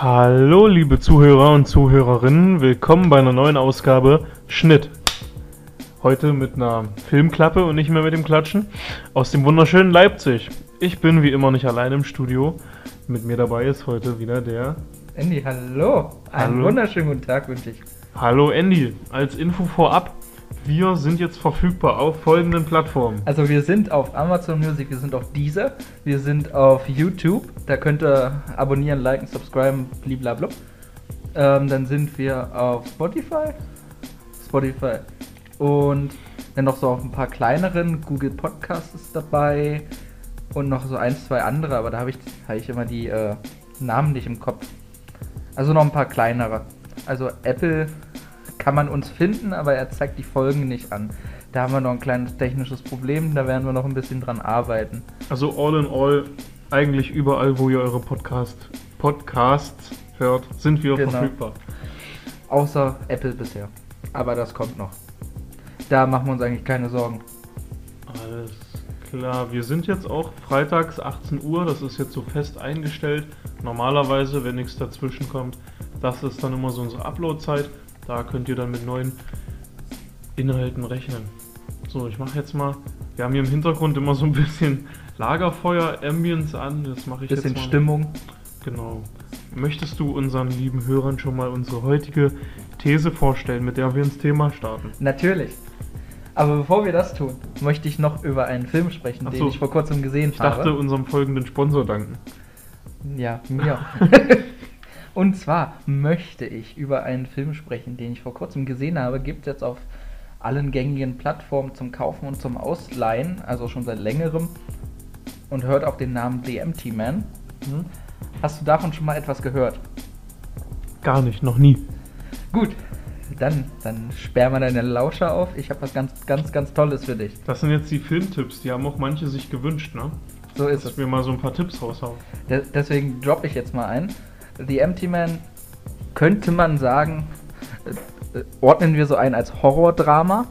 Hallo, liebe Zuhörer und Zuhörerinnen, willkommen bei einer neuen Ausgabe Schnitt. Heute mit einer Filmklappe und nicht mehr mit dem Klatschen aus dem wunderschönen Leipzig. Ich bin wie immer nicht allein im Studio. Mit mir dabei ist heute wieder der. Andy, hallo. Einen Hallo. wunderschönen guten Tag wünsche ich. Hallo Andy, als Info vorab, wir sind jetzt verfügbar auf folgenden Plattformen. Also wir sind auf Amazon Music, wir sind auf Deezer, wir sind auf YouTube. Da könnt ihr abonnieren, liken, subscriben, blablabla. Ähm, dann sind wir auf Spotify. Spotify. Und dann noch so auf ein paar kleineren. Google Podcast ist dabei. Und noch so ein, zwei andere, aber da habe ich, hab ich immer die äh, Namen nicht im Kopf. Also noch ein paar kleinere. Also Apple kann man uns finden, aber er zeigt die Folgen nicht an. Da haben wir noch ein kleines technisches Problem, da werden wir noch ein bisschen dran arbeiten. Also all in all, eigentlich überall, wo ihr eure Podcast, Podcasts hört, sind wir Genau. verfügbar. Außer Apple bisher. Aber das kommt noch. Da machen wir uns eigentlich keine Sorgen. Alles klar, wir sind jetzt auch freitags 18 Uhr, das ist jetzt so fest eingestellt. Normalerweise, wenn nichts dazwischen kommt, das ist dann immer so unsere Upload-Zeit. Da könnt ihr dann mit neuen Inhalten rechnen. So, ich mache jetzt mal, wir haben hier im Hintergrund immer so ein bisschen Lagerfeuer-Ambience an, das mache ich Bisschen jetzt mal. Stimmung. Genau. Möchtest du unseren lieben Hörern schon mal unsere heutige These vorstellen, mit der wir ins Thema starten? Natürlich. Aber bevor wir das tun, möchte ich noch über einen Film sprechen, Ach den so. ich vor kurzem gesehen Ich dachte, habe. unserem folgenden Sponsor danken. Ja, mir. Und zwar möchte ich über einen Film sprechen, den ich vor kurzem gesehen habe. Gibt es jetzt auf allen gängigen Plattformen zum Kaufen und zum Ausleihen, also schon seit längerem. Und hört auch den Namen The Empty Man. Hm? Hast du davon schon mal etwas gehört? Gar nicht, noch nie. Gut, dann, dann sperr mal deine Lauscher auf. Ich habe was ganz, ganz, ganz Tolles für dich. Das sind jetzt die Filmtipps, die haben auch manche sich gewünscht, ne? So ist Dass es. wir mal so ein paar Tipps raushauen. De deswegen droppe ich jetzt mal ein. The Empty Man könnte man sagen, äh, ordnen wir so ein als Horrordrama.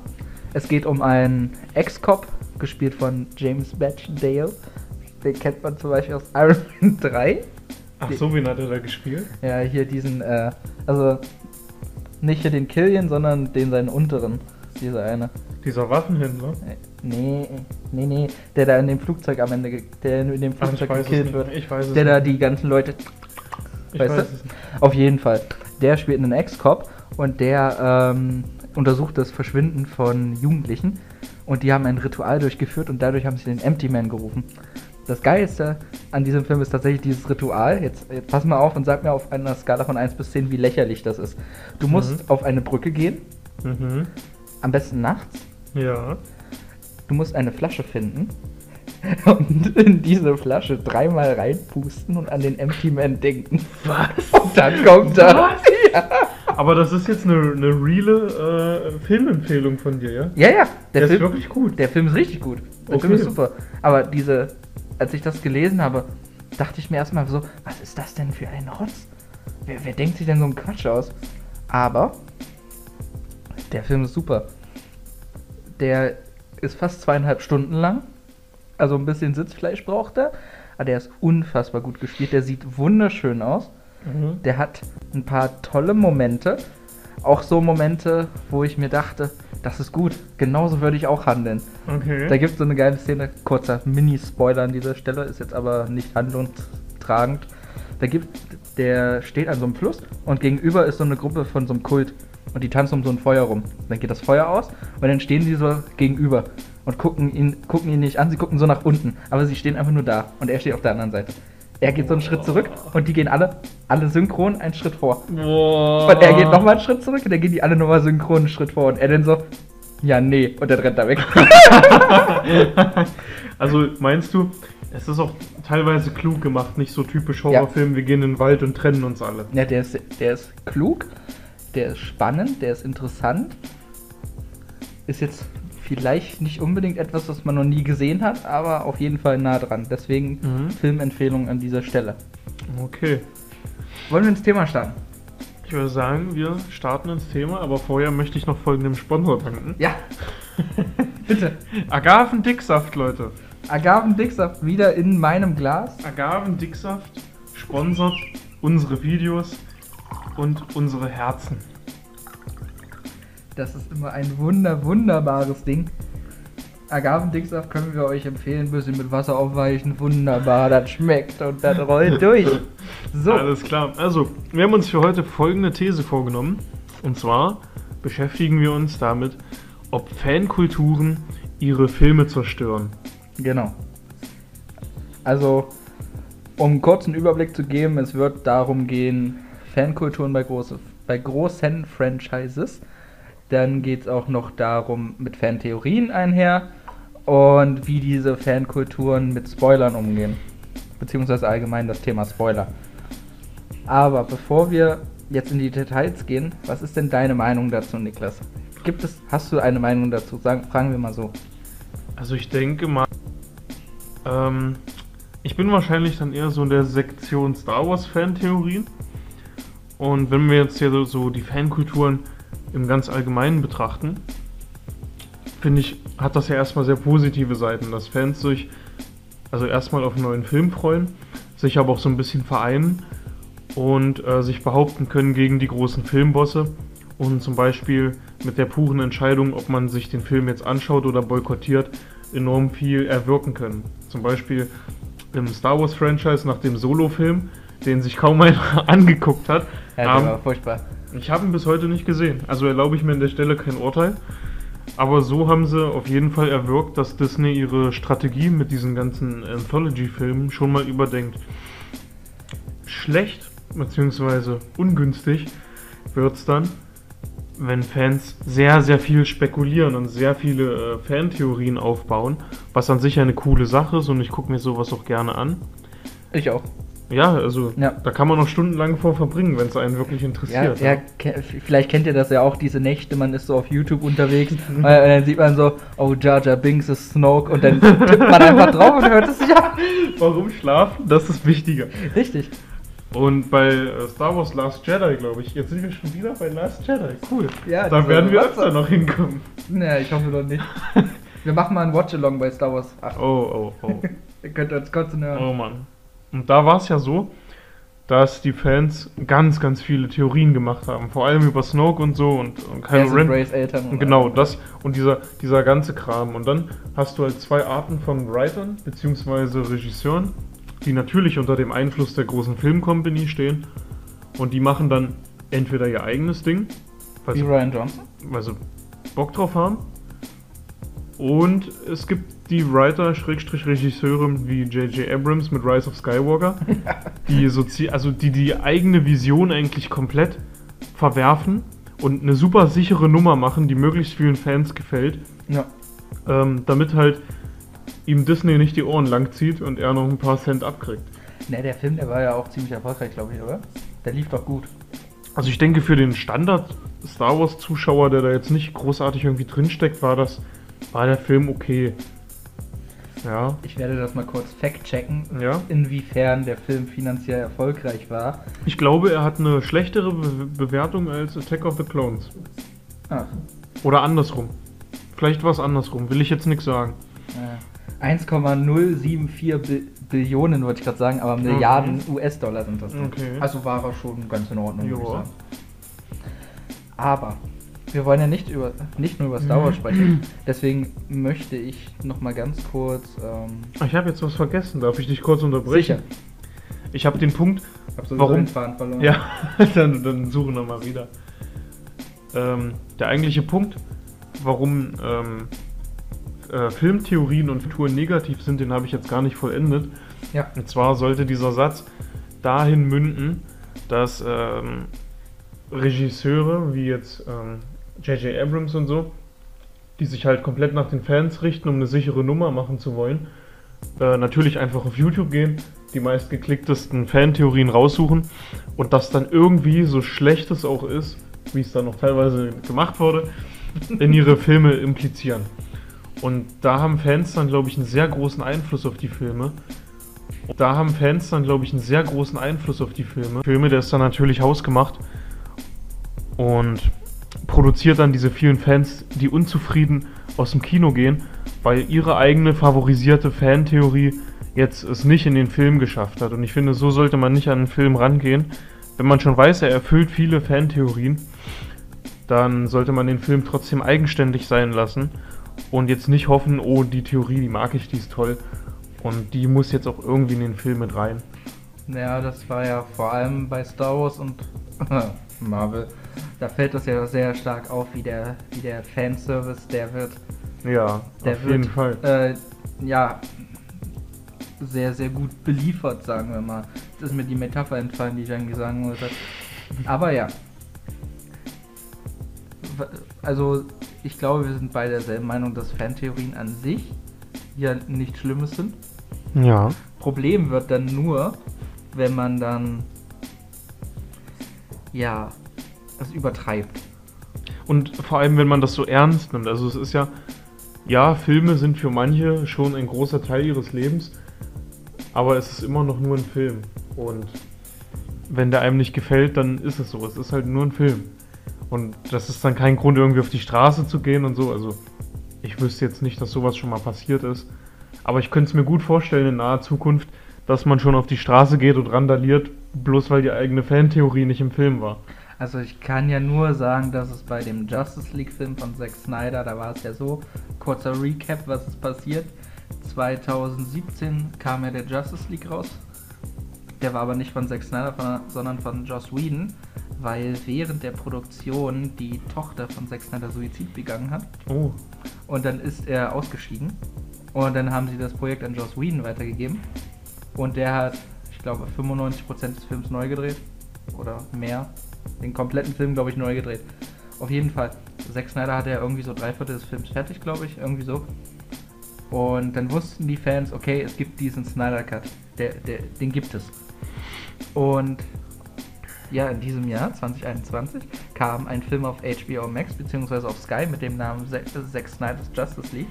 Es geht um einen Ex-Cop, gespielt von James Batchdale. Den kennt man zum Beispiel aus Iron Man 3. Ach so, wen hat er da gespielt? Ja, hier diesen, äh, also nicht hier den Killian, sondern den seinen unteren. Dieser eine. Dieser Waffenhändler? Äh, Nee, nee, nee, der da in dem Flugzeug am Ende, der in dem Ach, Flugzeug es gekillt wird. Ich weiß es der da nicht. die ganzen Leute Ich weißt weiß du? Auf jeden Fall. Der spielt einen Ex-Cop und der ähm, untersucht das Verschwinden von Jugendlichen. Und die haben ein Ritual durchgeführt und dadurch haben sie den Empty Man gerufen. Das Geilste an diesem Film ist tatsächlich dieses Ritual. Jetzt, jetzt pass mal auf und sag mir auf einer Skala von 1 bis 10, wie lächerlich das ist. Du musst Mhm. auf eine Brücke gehen, Mhm. am besten nachts. Ja. Du musst eine Flasche finden und in diese Flasche dreimal reinpusten und an den Empty Man denken. Was? Und dann kommt er. Ja. Aber das ist jetzt eine, eine reale äh, Filmempfehlung von dir, ja? Ja, ja, Der ist wirklich gut. Der Film ist richtig gut. Der Okay. Film ist super. Aber diese, als ich das gelesen habe, dachte ich mir erstmal so, was ist das denn für ein Rotz? Wer, wer denkt sich denn so einen Quatsch aus? Aber der Film ist super. Der ist fast zweieinhalb Stunden lang. Also ein bisschen Sitzfleisch braucht er. Aber der ist unfassbar gut gespielt. Der sieht wunderschön aus. Mhm. Der hat ein paar tolle Momente. Auch so Momente, wo ich mir dachte, das ist gut. Genauso würde ich auch handeln. Okay. Da gibt es so eine geile Szene, kurzer Mini-Spoiler an dieser Stelle, ist jetzt aber nicht handlungstragend. Da gibt, der steht an so einem Fluss und gegenüber ist so eine Gruppe von so einem Kult und die tanzen um so ein Feuer rum. Dann geht das Feuer aus und dann stehen sie so gegenüber und gucken ihn, gucken ihn nicht an, sie gucken so nach unten, aber sie stehen einfach nur da und er steht auf der anderen Seite. Er geht so einen Schritt zurück und die gehen alle, alle synchron einen Schritt vor. Boah. Und er geht nochmal einen Schritt zurück und dann gehen die alle nochmal synchron einen Schritt vor und er dann so, ja, nee, und dann rennt er weg. Also meinst du, es ist auch teilweise klug gemacht, nicht so typisch Horrorfilm, wir gehen in den Wald und trennen uns alle. Ja, der ist, der ist klug, der ist spannend, der ist interessant. Ist jetzt vielleicht nicht unbedingt etwas, was man noch nie gesehen hat, aber auf jeden Fall nah dran. Deswegen Mhm. Filmempfehlung an dieser Stelle. Okay. Wollen wir ins Thema starten? Ich würde sagen, wir starten ins Thema, aber vorher möchte ich noch folgendem Sponsor danken. Ja. Bitte. Agavendicksaft, Leute. Agavendicksaft wieder in meinem Glas. Agavendicksaft sponsert unsere Videos und unsere Herzen. Das ist immer ein wunder, wunderbares Ding. Agavendicksaft können wir euch empfehlen, bisschen mit Wasser aufweichen. Wunderbar, das schmeckt und das rollt durch. So. Alles klar. Also, wir haben uns für heute folgende These vorgenommen. Und zwar beschäftigen wir uns damit, ob Fankulturen ihre Filme zerstören. Genau. Also, um einen kurzen Überblick zu geben, es wird darum gehen, Fankulturen bei, große, bei großen Franchises. Dann geht es auch noch darum, mit Fantheorien einher und wie diese Fankulturen mit Spoilern umgehen. Beziehungsweise allgemein das Thema Spoiler. Aber bevor wir jetzt in die Details gehen, was ist denn deine Meinung dazu, Niklas? Gibt es, hast du eine Meinung dazu? Sagen, fragen wir mal so. Also ich denke mal, ähm, ich bin wahrscheinlich dann eher so in der Sektion Star Wars Fantheorien. Und wenn wir jetzt hier so, so die Fankulturen im ganz Allgemeinen betrachten, finde ich, hat das ja erstmal sehr positive Seiten, dass Fans sich also erstmal auf einen neuen Film freuen, sich aber auch so ein bisschen vereinen und äh, sich behaupten können gegen die großen Filmbosse und zum Beispiel mit der puren Entscheidung, ob man sich den Film jetzt anschaut oder boykottiert, enorm viel erwirken können. Zum Beispiel im Star Wars Franchise nach dem Solo-Film, den sich kaum einer angeguckt hat. Ja, der um, war furchtbar. Ich habe ihn bis heute nicht gesehen, also erlaube ich mir an der Stelle kein Urteil. Aber so haben sie auf jeden Fall erwirkt, dass Disney ihre Strategie mit diesen ganzen Anthology-Filmen schon mal überdenkt. Schlecht bzw. ungünstig wird es dann, wenn Fans sehr, sehr viel spekulieren und sehr viele äh, Fantheorien aufbauen, was an sich eine coole Sache ist und ich gucke mir sowas auch gerne an. Ich auch. Ja, also ja. da kann man noch stundenlang vor verbringen, wenn es einen wirklich interessiert. Ja, ja. vielleicht kennt ihr das ja auch, diese Nächte, man ist so auf YouTube unterwegs und dann sieht man so, oh Jar Jar Binks ist Snoke und dann tippt man einfach drauf und hört es sich an. Warum schlafen? Das ist wichtiger. Richtig. Und bei äh, Star Wars Last Jedi, glaube ich, jetzt sind wir schon wieder bei Last Jedi. Cool. Ja, da werden wir öfter noch hinkommen. Naja, ich hoffe doch nicht. wir machen mal ein Watch-Along bei Star Wars 8. Oh, oh, oh. ihr könnt uns kotzen hören. Oh Mann. Und da war es ja so, dass die Fans ganz, ganz viele Theorien gemacht haben. Vor allem über Snoke und so und, und Kylo Ren. Rays Eltern und genau, das und dieser, dieser ganze Kram. Und dann hast du halt zwei Arten von Writern bzw. Regisseuren, die natürlich unter dem Einfluss der großen Filmcompany stehen. Und die machen dann entweder ihr eigenes Ding, weil, Wie sie, Ryan Johnson? weil sie Bock drauf haben. Und es gibt die Writer, Schrägstrich Regisseure wie J.J. Abrams mit Rise of Skywalker, die, so, also die die eigene Vision eigentlich komplett verwerfen und eine super sichere Nummer machen, die möglichst vielen Fans gefällt. Ja. Ähm, damit halt ihm Disney nicht die Ohren lang zieht und er noch ein paar Cent abkriegt. Ne, der Film, der war ja auch ziemlich erfolgreich, glaube ich, oder? Der lief doch gut. Also ich denke, für den Standard Star Wars Zuschauer, der da jetzt nicht großartig irgendwie drinsteckt, war das, war der Film okay. Ja. Ich werde das mal kurz fact-checken, ja. inwiefern der Film finanziell erfolgreich war. Ich glaube, er hat eine schlechtere Be Bewertung als Attack of the Clones. Ah. Oder andersrum. Vielleicht war es andersrum, will ich jetzt nichts sagen. Äh, 1,074 Bi Billionen wollte ich gerade sagen, aber Milliarden okay. US-Dollar sind das. Okay. Also war er schon ganz in Ordnung, würde ich sagen. Aber wir wollen ja nicht, über, nicht nur über Star Wars sprechen. Deswegen möchte ich noch mal ganz kurz. Ähm ich habe jetzt was vergessen. Darf ich dich kurz unterbrechen? Sicher. Ich habe den Punkt. Hab so warum? verloren. Ja, dann, dann suchen wir mal wieder. Ähm, der eigentliche Punkt, warum ähm, äh, Filmtheorien und Touren negativ sind, den habe ich jetzt gar nicht vollendet. Ja. Und zwar sollte dieser Satz dahin münden, dass ähm, Regisseure wie jetzt ähm, J.J. Abrams und so, die sich halt komplett nach den Fans richten, um eine sichere Nummer machen zu wollen. Äh, natürlich einfach auf YouTube gehen, die meistgeklicktesten Fantheorien raussuchen und das dann irgendwie, so schlecht es auch ist, wie es dann noch teilweise gemacht wurde, in ihre Filme implizieren. Und da haben Fans dann, glaube ich, einen sehr großen Einfluss auf die Filme. Und da haben Fans dann, glaube ich, einen sehr großen Einfluss auf die Filme. Filme, der ist dann natürlich hausgemacht. Und produziert dann diese vielen Fans, die unzufrieden aus dem Kino gehen, weil ihre eigene favorisierte Fantheorie jetzt es nicht in den Film geschafft hat. Und ich finde, so sollte man nicht an einen Film rangehen. Wenn man schon weiß, er erfüllt viele Fantheorien, dann sollte man den Film trotzdem eigenständig sein lassen und jetzt nicht hoffen, oh, die Theorie, die mag ich, die ist toll und die muss jetzt auch irgendwie in den Film mit rein. Ja, das war ja vor allem bei Star Wars und Marvel. Da fällt das ja sehr stark auf, wie der, wie der Fanservice, der wird. Ja, der auf wird, jeden Fall. Äh, ja, sehr, sehr gut beliefert, sagen wir mal. Das ist mir die Metapher entfallen, die ich eigentlich sagen wollte. Aber ja. Also, ich glaube, wir sind beide derselben Meinung, dass Fantheorien an sich ja nichts Schlimmes sind. Ja. Problem wird dann nur, wenn man dann ja es übertreibt. Und vor allem, wenn man das so ernst nimmt. Also es ist ja, ja, Filme sind für manche schon ein großer Teil ihres Lebens, aber es ist immer noch nur ein Film. Und wenn der einem nicht gefällt, dann ist es so. Es ist halt nur ein Film. Und das ist dann kein Grund, irgendwie auf die Straße zu gehen und so. Also ich wüsste jetzt nicht, dass sowas schon mal passiert ist. Aber ich könnte es mir gut vorstellen in naher Zukunft, dass man schon auf die Straße geht und randaliert, bloß weil die eigene Fantheorie nicht im Film war. Also ich kann ja nur sagen, dass es bei dem Justice League Film von Zack Snyder, da war es ja so, kurzer Recap, was ist passiert. 2017 kam ja der Justice League raus. Der war aber nicht von Zack Snyder, sondern von Joss Whedon, weil während der Produktion die Tochter von Zack Snyder Suizid begangen hat. Oh. Und dann ist er ausgeschieden. Und dann haben sie das Projekt an Joss Whedon weitergegeben. Und der hat, ich glaube, 95% des Films neu gedreht. Oder mehr. Den kompletten Film, glaube ich, neu gedreht. Auf jeden Fall. Zack Snyder hatte ja irgendwie so drei Viertel des Films fertig, glaube ich. Irgendwie so. Und dann wussten die Fans, okay, es gibt diesen Snyder Cut. Der, der, den gibt es. Und ja, in diesem Jahr, 2021, kam ein Film auf HBO Max bzw. auf Sky mit dem Namen Zack Snyder's Justice League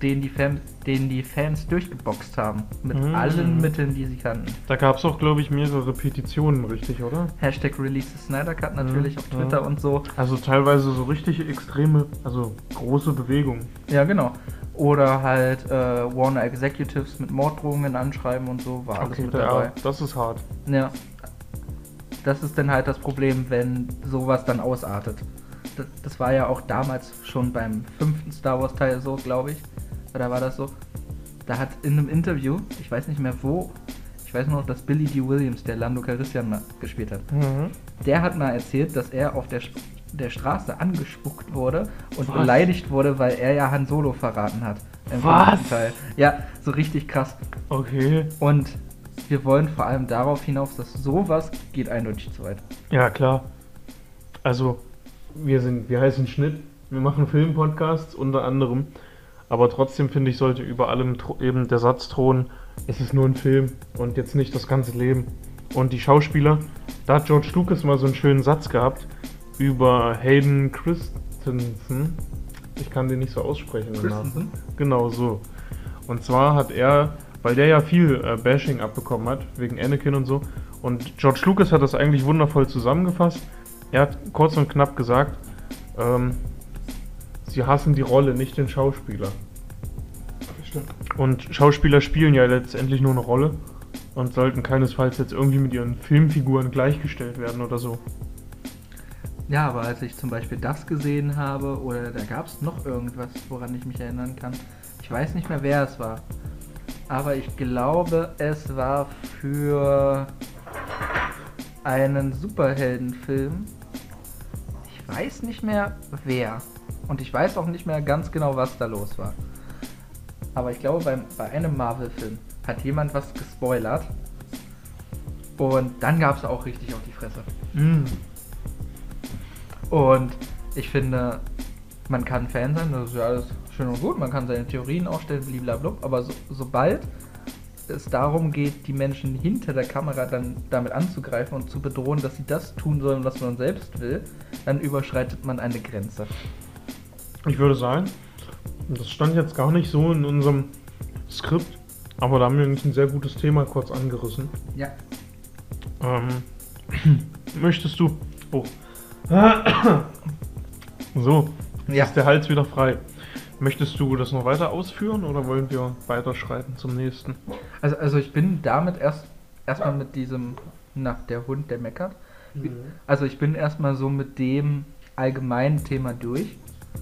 den die Fans, den die Fans durchgeboxt haben. Mit mhm. allen Mitteln, die sie kannten. Da gab es auch, glaube ich, mehrere Petitionen, richtig, oder? Hashtag Release Snyder Cut natürlich mhm. auf Twitter ja. und so. Also teilweise so richtig extreme, also große Bewegungen. Ja, genau. Oder halt äh, Warner Executives mit Morddrohungen anschreiben und so, war alles okay, mit dabei. Ja, das ist hart. Ja. Das ist dann halt das Problem, wenn sowas dann ausartet. Das war ja auch damals schon beim fünften Star Wars Teil so, glaube ich oder war das so? Da hat in einem Interview, ich weiß nicht mehr wo, ich weiß nur noch, dass Billy D. Williams, der Lando Calrissian gespielt hat, mhm. der hat mal erzählt, dass er auf der, der Straße angespuckt wurde und Was? beleidigt wurde, weil er ja Han Solo verraten hat. Was? Teil. Ja, so richtig krass. Okay. Und wir wollen vor allem darauf hinaus, dass sowas geht eindeutig zu weit. Ja, klar. Also, wir sind, wir heißen Schnitt, wir machen Filmpodcasts unter anderem. Aber trotzdem finde ich, sollte über allem eben der Satz drohen, es ist nur ein Film und jetzt nicht das ganze Leben. Und die Schauspieler, da hat George Lucas mal so einen schönen Satz gehabt über Hayden Christensen. Ich kann den nicht so aussprechen. Christensen? Genau so. Und zwar hat er, weil der ja viel äh, Bashing abbekommen hat, wegen Anakin und so. Und George Lucas hat das eigentlich wundervoll zusammengefasst. Er hat kurz und knapp gesagt, ähm, sie hassen die Rolle, nicht den Schauspieler. Und Schauspieler spielen ja letztendlich nur eine Rolle und sollten keinesfalls jetzt irgendwie mit ihren Filmfiguren gleichgestellt werden oder so. Ja, aber als ich zum Beispiel das gesehen habe, oder da gab es noch irgendwas, woran ich mich erinnern kann. Ich weiß nicht mehr, wer es war. Aber ich glaube, es war für einen Superheldenfilm. Ich weiß nicht mehr wer. Und ich weiß auch nicht mehr ganz genau, was da los war. Aber ich glaube, bei, bei einem Marvel-Film hat jemand was gespoilert. Und dann gab es auch richtig auf die Fresse. Mm. Und ich finde, man kann Fan sein, das ist ja alles schön und gut, man kann seine Theorien aufstellen, blablabla, aber so, sobald es darum geht, die Menschen hinter der Kamera dann damit anzugreifen und zu bedrohen, dass sie das tun sollen, was man selbst will, dann überschreitet man eine Grenze. Ich würde sagen, das stand jetzt gar nicht so in unserem Skript, aber da haben wir ein sehr gutes Thema kurz angerissen. Ja. Ähm, möchtest du. Oh. So, ja. ist der Hals wieder frei. Möchtest du das noch weiter ausführen oder wollen wir weiterschreiten zum nächsten? Also, also ich bin damit erst erstmal mit diesem, na, der Hund, der meckert. Also ich bin erstmal so mit dem allgemeinen Thema durch,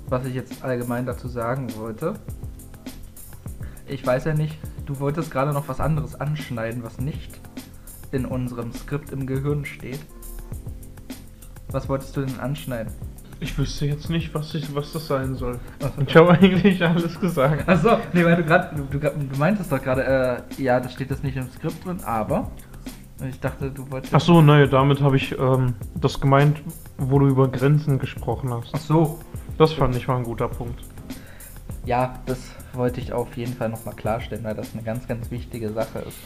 was ich jetzt allgemein dazu sagen wollte. Ich weiß ja nicht, du wolltest gerade noch was anderes anschneiden, was nicht in unserem Skript im Gehirn steht. Was wolltest du denn anschneiden? Ich wüsste jetzt nicht, was, ich, was das sein soll. So. Ich habe eigentlich alles gesagt. Achso, nee, weil du gerade, du, du, du meintest doch gerade, äh, ja, das steht das nicht im Skript drin, aber ich dachte, du wolltest. Ach so, naja, damit habe ich ähm, das gemeint, wo du über Grenzen gesprochen hast. Ach so. Das fand ich war ein guter Punkt. Ja, das wollte ich auf jeden Fall nochmal klarstellen, weil das eine ganz, ganz wichtige Sache ist.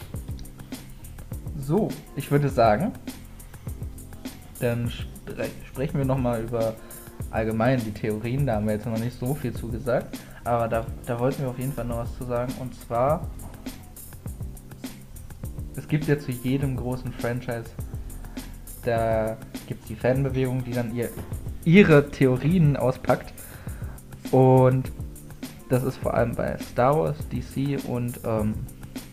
So, ich würde sagen, dann spre sprechen wir nochmal über allgemein die Theorien. Da haben wir jetzt noch nicht so viel zu gesagt, aber da, da wollten wir auf jeden Fall noch was zu sagen. Und zwar, es gibt ja zu jedem großen Franchise, da gibt es die Fanbewegung, die dann ihr, ihre Theorien auspackt. Und das ist vor allem bei Star Wars, DC und ähm,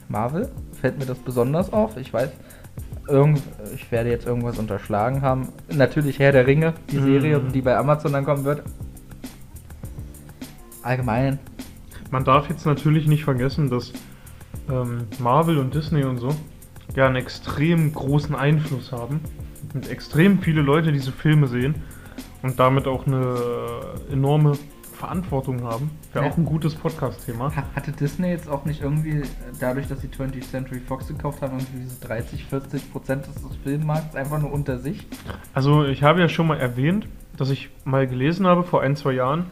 Marvel. Fällt mir das besonders auf. Ich weiß, irgend, ich werde jetzt irgendwas unterschlagen haben. Natürlich Herr der Ringe, die Mhm. Serie, die bei Amazon dann kommen wird. Allgemein. Man darf jetzt natürlich nicht vergessen, dass ähm, Marvel und Disney und so ja einen extrem großen Einfluss haben. Und extrem viele Leute diese Filme sehen und damit auch eine enorme Verantwortung haben. Wäre Ja. auch ein gutes Podcast-Thema. Ha- Hatte Disney jetzt auch nicht irgendwie, äh, dadurch, dass sie 20th Century Fox gekauft haben, irgendwie diese 30, 40 Prozent des des Filmmarkts einfach nur unter sich? Also ich habe ja schon mal erwähnt, dass ich mal gelesen habe vor ein, zwei Jahren,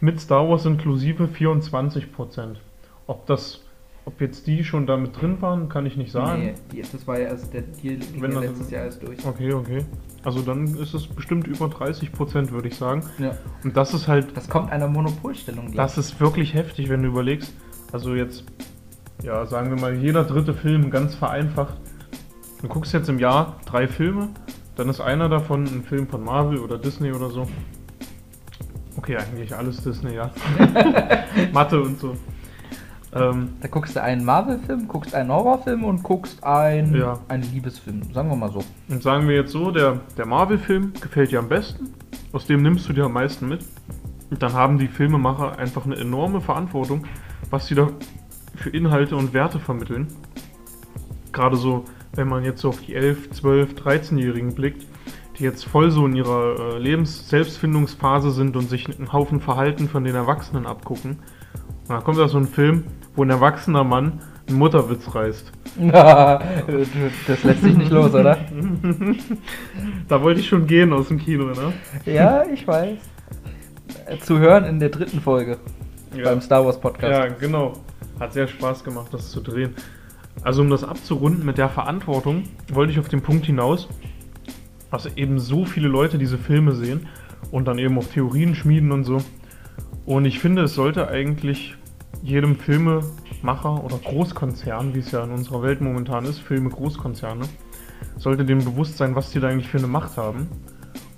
mit Star Wars inklusive 24 Prozent. Ob das, ob jetzt die schon damit drin waren, kann ich nicht sagen. Nee, das war ja erst, der Deal ging Wenn ja letztes Jahr erst durch. Okay, okay. Also dann ist es bestimmt über 30 Prozent, würde ich sagen. Ja. Und das ist halt, Das kommt einer Monopolstellung. gleich. das ist wirklich heftig, wenn du überlegst. Also jetzt, ja, sagen wir mal, jeder dritte Film ganz vereinfacht. Du guckst jetzt im Jahr drei Filme, dann ist einer davon ein Film von Marvel oder Disney oder so. Okay, eigentlich alles Disney, ja. Mathe und so. Ähm, Da guckst du einen Marvel-Film, guckst einen Horrorfilm und guckst ein, Ja. einen Liebesfilm. Sagen wir mal so. Und sagen wir jetzt so, der, der Marvel-Film gefällt dir am besten, aus dem nimmst du dir am meisten mit. Und dann haben die Filmemacher einfach eine enorme Verantwortung, was sie da für Inhalte und Werte vermitteln. Gerade so, wenn man jetzt so auf die 11, 12, 13-Jährigen blickt, die jetzt voll so in ihrer äh, Lebens-Selbstfindungsphase sind und sich einen Haufen Verhalten von den Erwachsenen abgucken. Und dann kommt da so ein Film, wo ein erwachsener Mann einen Mutterwitz reißt. das lässt sich nicht los, oder? Da wollte ich schon gehen aus dem Kino, ne? Ja, ich weiß. Zu hören in der dritten Folge Ja. beim Star Wars Podcast. Ja, genau. Hat sehr Spaß gemacht, das zu drehen. Also um das abzurunden mit der Verantwortung, wollte ich auf den Punkt hinaus, dass eben so viele Leute diese Filme sehen und dann eben auch Theorien schmieden und so. Und ich finde, es sollte eigentlich jedem Filmemacher oder Großkonzern, wie es ja in unserer Welt momentan ist, Filme Großkonzerne, sollte dem bewusst sein, was die da eigentlich für eine Macht haben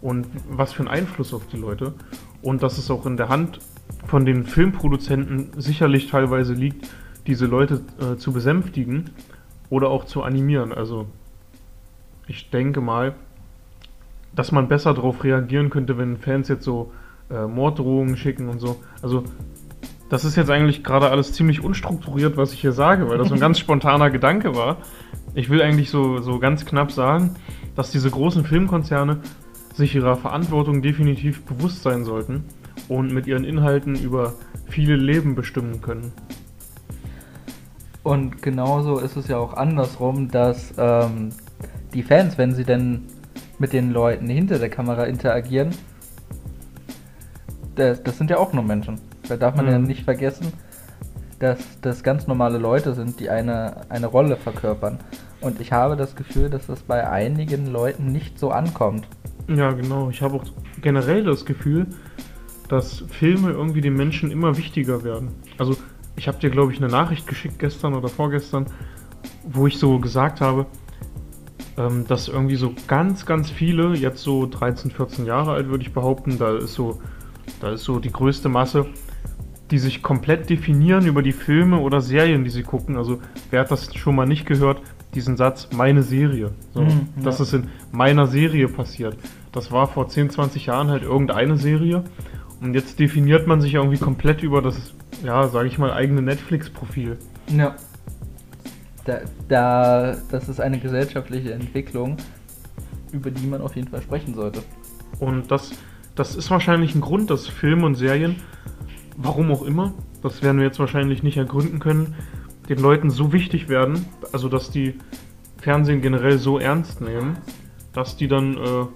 und was für einen Einfluss auf die Leute. Und dass es auch in der Hand von den Filmproduzenten sicherlich teilweise liegt, diese Leute äh, zu besänftigen oder auch zu animieren. Also ich denke mal, dass man besser darauf reagieren könnte, wenn Fans jetzt so äh, Morddrohungen schicken und so. Also das ist jetzt eigentlich gerade alles ziemlich unstrukturiert, was ich hier sage, weil das so ein ganz spontaner Gedanke war. Ich will eigentlich so, so ganz knapp sagen, dass diese großen Filmkonzerne sich ihrer Verantwortung definitiv bewusst sein sollten und mit ihren Inhalten über viele Leben bestimmen können. Und genauso ist es ja auch andersrum, dass ähm, die Fans, wenn sie denn mit den Leuten hinter der Kamera interagieren, das, das sind ja auch nur Menschen. Da darf man ja Mhm. nicht vergessen, dass das ganz normale Leute sind, die eine, eine Rolle verkörpern. Und ich habe das Gefühl, dass das bei einigen Leuten nicht so ankommt. Ja, genau. Ich habe auch generell das Gefühl, dass Filme irgendwie den Menschen immer wichtiger werden. Also, ich habe dir, glaube ich, eine Nachricht geschickt gestern oder vorgestern, wo ich so gesagt habe, ähm, dass irgendwie so ganz, ganz viele, jetzt so 13, 14 Jahre alt, würde ich behaupten, da ist so, da ist so die größte Masse, die sich komplett definieren über die Filme oder Serien, die sie gucken. Also wer hat das schon mal nicht gehört, diesen Satz, meine Serie. So, Mhm, Das ja. ist in meiner Serie passiert. Das war vor 10, 20 Jahren halt irgendeine Serie. Und jetzt definiert man sich irgendwie komplett über das, ja, sage ich mal, eigene Netflix-Profil. Ja. Da, da, das ist eine gesellschaftliche Entwicklung, über die man auf jeden Fall sprechen sollte. Und das, das ist wahrscheinlich ein Grund, dass Filme und Serien, warum auch immer, das werden wir jetzt wahrscheinlich nicht ergründen können, den Leuten so wichtig werden, also dass die Fernsehen generell so ernst nehmen, dass die dann, äh,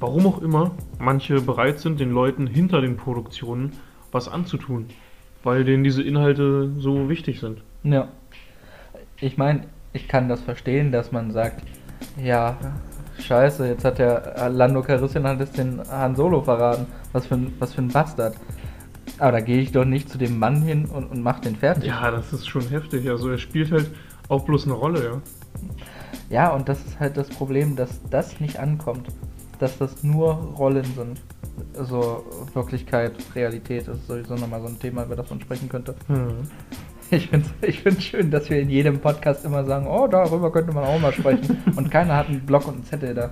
warum auch immer, manche bereit sind, den Leuten hinter den Produktionen was anzutun, weil denen diese Inhalte so wichtig sind. Ja. Ich meine, ich kann das verstehen, dass man sagt, ja, scheiße, jetzt hat der Lando Calrissian hat jetzt den Han Solo verraten. Was für ein, was für ein Bastard. Aber da gehe ich doch nicht zu dem Mann hin und, und mach den fertig. Ja, das ist schon heftig. Also er spielt halt auch bloß eine Rolle, ja. Ja, und das ist halt das Problem, dass das nicht ankommt. Dass das nur Rollen sind. Also Wirklichkeit, Realität ist sowieso nochmal so ein Thema, über das man sprechen könnte. Hm. Ich finde es ich find's schön, dass wir in jedem Podcast immer sagen, oh, darüber könnte man auch mal sprechen. Und keiner hat einen Block und einen Zettel da.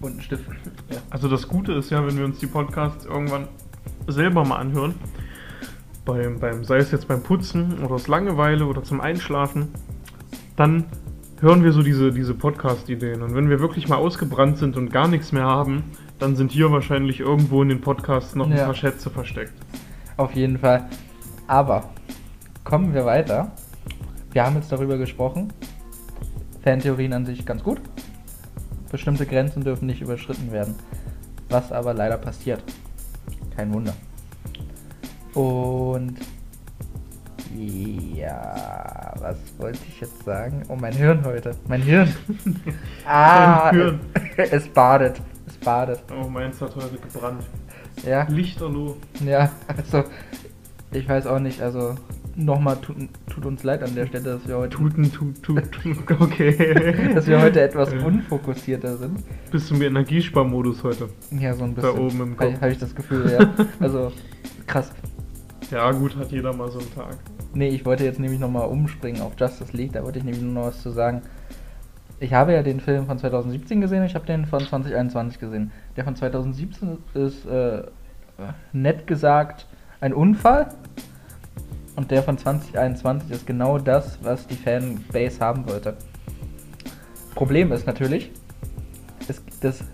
Und einen Stift. Ja. Also das Gute ist ja, wenn wir uns die Podcasts irgendwann selber mal anhören, beim, beim, sei es jetzt beim Putzen oder aus Langeweile oder zum Einschlafen, dann hören wir so diese, diese Podcast-Ideen. Und wenn wir wirklich mal ausgebrannt sind und gar nichts mehr haben, dann sind hier wahrscheinlich irgendwo in den Podcasts noch ein Ja. paar Schätze versteckt. Auf jeden Fall. Aber kommen wir weiter. Wir haben jetzt darüber gesprochen. Fantheorien an sich ganz gut. Bestimmte Grenzen dürfen nicht überschritten werden. Was aber leider passiert. Kein Wunder. Und ja, was wollte ich jetzt sagen? Oh, mein Hirn heute. Mein Hirn. ah, Hirn. es badet. Es badet. Oh, meins hat heute gebrannt. Ja. Lichterloh. Ja, also ich weiß auch nicht, also nochmal tut, tut uns leid an der Stelle, dass wir heute, Tuten, tut, tut, tut. Okay. dass wir heute etwas unfokussierter sind. Bist du im Energiesparmodus heute? Ja, so ein Da bisschen. oben im Habe Kopf. hab ich das Gefühl, ja. Also krass. Ja, gut, hat jeder mal so einen Tag. Nee, ich wollte jetzt nämlich nochmal umspringen auf Justice League, da wollte ich nämlich nur noch was zu sagen. Ich habe ja den Film von 2017 gesehen und ich habe den von 2021 gesehen. Der von 2017 ist äh, nett gesagt ein Unfall und der von 2021 ist genau das, was die Fanbase haben wollte. Problem ist natürlich, es, das,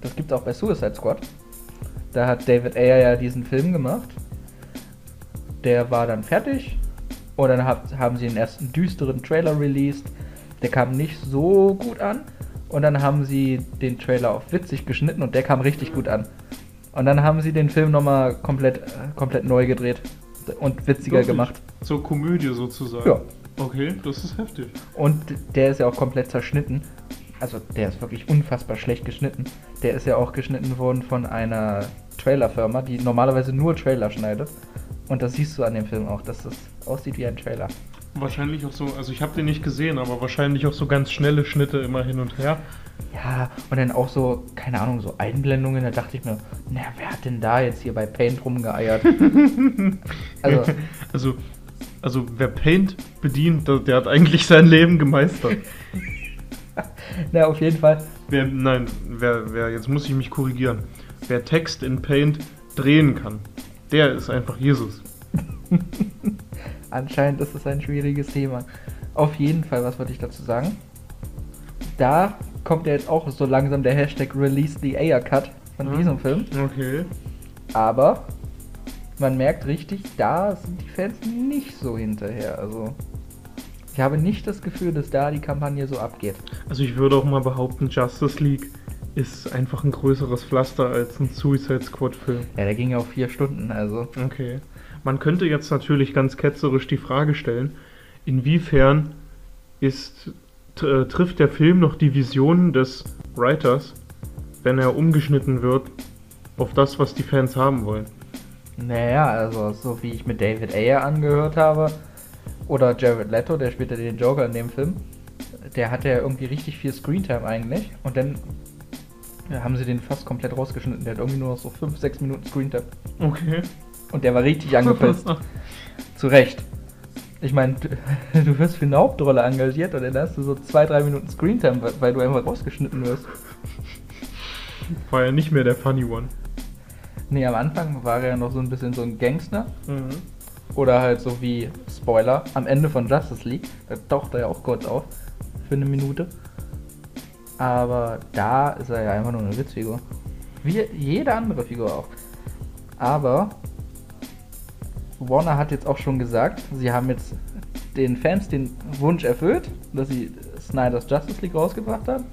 das gibt es auch bei Suicide Squad. Da hat David Ayer ja diesen Film gemacht. Der war dann fertig und dann hab, haben sie den ersten düsteren Trailer released. Der kam nicht so gut an. Und dann haben sie den Trailer auf witzig geschnitten und der kam richtig gut an. Und dann haben sie den Film nochmal komplett, äh, komplett neu gedreht und witziger gemacht. Zur Komödie sozusagen. Ja. Okay, das ist heftig. Und der ist ja auch komplett zerschnitten. Also der ist wirklich unfassbar schlecht geschnitten. Der ist ja auch geschnitten worden von einer Trailerfirma, die normalerweise nur Trailer schneidet. Und das siehst du an dem Film auch, dass das aussieht wie ein Trailer. Wahrscheinlich auch so, also ich habe den nicht gesehen, aber wahrscheinlich auch so ganz schnelle Schnitte immer hin und her. Ja, und dann auch so, keine Ahnung, so Einblendungen, da dachte ich mir, na, wer hat denn da jetzt hier bei Paint rumgeeiert? also, Also, also wer Paint bedient, der, hat eigentlich sein Leben gemeistert. na, auf jeden Fall. Wer, nein, wer, wer, jetzt muss ich mich korrigieren. Wer Text in Paint drehen kann, der ist einfach Jesus. Anscheinend ist es ein schwieriges Thema. Auf jeden Fall, was wollte ich dazu sagen? Da kommt ja jetzt auch so langsam der Hashtag Release the Ayer Cut von Hm. diesem Film. Okay. Aber man merkt richtig, da sind die Fans nicht so hinterher. Also ich habe nicht das Gefühl, dass da die Kampagne so abgeht. Also ich würde auch mal behaupten, Justice League ist einfach ein größeres Pflaster als ein Suicide Squad Film. Ja, der ging ja auch vier Stunden, also. Okay. Man könnte jetzt natürlich ganz ketzerisch die Frage stellen, inwiefern ist, trifft der Film noch die Vision des Writers, wenn er umgeschnitten wird auf das, was die Fans haben wollen? Naja, also so wie ich mit David Ayer angehört habe, oder Jared Leto, der spielt ja den Joker in dem Film, der hatte ja irgendwie richtig viel Screentime eigentlich und dann haben sie den fast komplett rausgeschnitten. Der hat irgendwie nur noch so 5, 6 Minuten Screentime. Okay. Und der war richtig angepisst. Zu Recht. Ich meine, du, wirst für eine Hauptrolle engagiert und dann hast du so zwei, drei Minuten Screentime, weil- weil du einfach rausgeschnitten wirst. War ja nicht mehr der Funny One. Nee, am Anfang war er ja noch so ein bisschen so ein Gangster. Oder halt so wie Spoiler am Ende von Justice League. Da taucht er ja auch kurz auf. Für eine Minute. Aber da ist er ja einfach nur eine Witzfigur. Wie jede andere Figur auch. Aber Warner hat jetzt auch schon gesagt, sie haben jetzt den Fans den Wunsch erfüllt, dass sie Snyder's Justice League rausgebracht haben.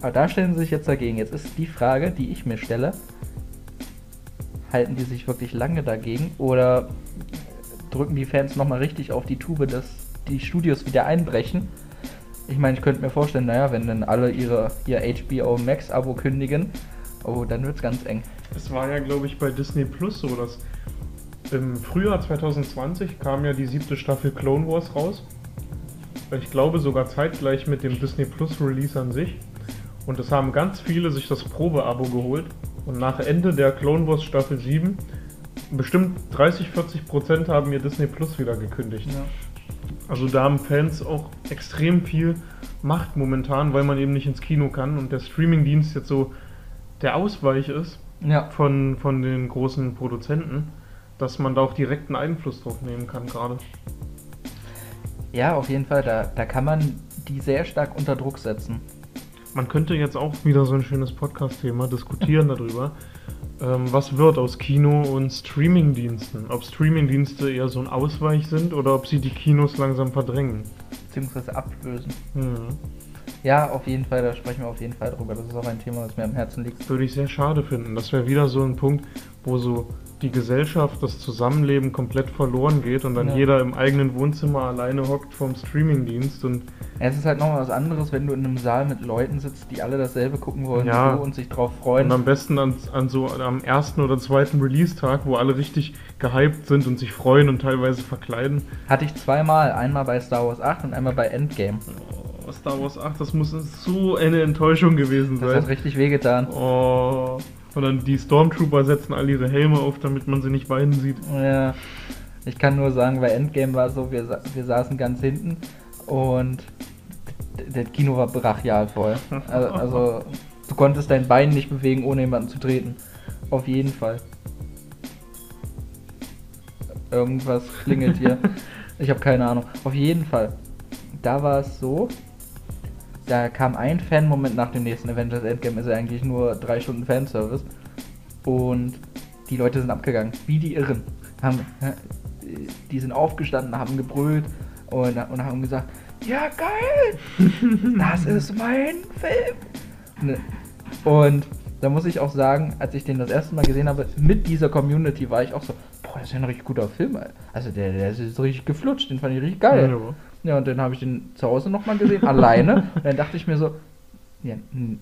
Aber da stellen sie sich jetzt dagegen. Jetzt ist die Frage, die ich mir stelle, halten die sich wirklich lange dagegen oder drücken die Fans nochmal richtig auf die Tube, dass die Studios wieder einbrechen? Ich meine, ich könnte mir vorstellen, naja, wenn dann alle ihre, ihr HBO Max Abo kündigen, oh, dann wird's ganz eng. Es war ja, glaube ich, bei Disney Plus so, dass im Frühjahr 2020 kam ja die siebte Staffel Clone Wars raus. Ich glaube sogar zeitgleich mit dem Disney Plus Release an sich. Und es haben ganz viele sich das Probeabo geholt. Und nach Ende der Clone Wars Staffel 7, bestimmt 30, 40 Prozent haben mir Disney Plus wieder gekündigt. Also da haben Fans auch extrem viel Macht momentan, weil man eben nicht ins Kino kann und der Streamingdienst jetzt so der Ausweich ist Ja. von, von den großen Produzenten, dass man da auch direkten Einfluss drauf nehmen kann gerade. Ja, auf jeden Fall, da, da kann man die sehr stark unter Druck setzen. Man könnte jetzt auch wieder so ein schönes Podcast-Thema diskutieren darüber, ähm, was wird aus Kino und Streamingdiensten. Ob Streamingdienste eher so ein Ausweich sind oder ob sie die Kinos langsam verdrängen. Beziehungsweise ablösen. Hm. Ja, auf jeden Fall, da sprechen wir auf jeden Fall drüber. Das ist auch ein Thema, das mir am Herzen liegt. Würde ich sehr schade finden. Das wäre wieder so ein Punkt, wo so die Gesellschaft, das Zusammenleben komplett verloren geht und dann Ja. jeder im eigenen Wohnzimmer alleine hockt vom Streamingdienst und Es ist halt nochmal was anderes, wenn du in einem Saal mit Leuten sitzt, die alle dasselbe gucken wollen Ja. und sich drauf freuen. Und am besten an, an so am ersten oder zweiten Release-Tag, wo alle richtig gehypt sind und sich freuen und teilweise verkleiden. Hatte ich zweimal. Einmal bei Star Wars 8 und einmal bei Endgame. Oh, Star Wars 8, das muss so eine Enttäuschung gewesen Das hat sein. richtig wehgetan. Oh. Und dann die Stormtrooper setzen all ihre Helme auf, damit man sie nicht weinen sieht. Ja. Ich kann nur sagen, bei Endgame war es so, wir, wir saßen ganz hinten und das Kino war brachial voll. Also, also du konntest dein Bein nicht bewegen, ohne jemanden zu treten. Auf jeden Fall. Irgendwas klingelt hier. Ich habe keine Ahnung. Auf jeden Fall. Da war es so, da kam ein Fan-Moment nach dem nächsten Avengers Endgame, ist ja eigentlich nur drei Stunden Fanservice. Und die Leute sind abgegangen, wie die Irren. Haben, die sind aufgestanden, haben gebrüllt und, und haben gesagt, ja geil, das ist mein Film. Ne. Und da muss ich auch sagen, als ich den das erste Mal gesehen habe, mit dieser Community war ich auch so, boah, das ist ja ein richtig guter Film. Also der, der ist richtig geflutscht, den fand ich richtig geil. Ja. Ja, und dann habe ich den zu Hause nochmal gesehen, alleine. Und dann dachte ich mir so, ja,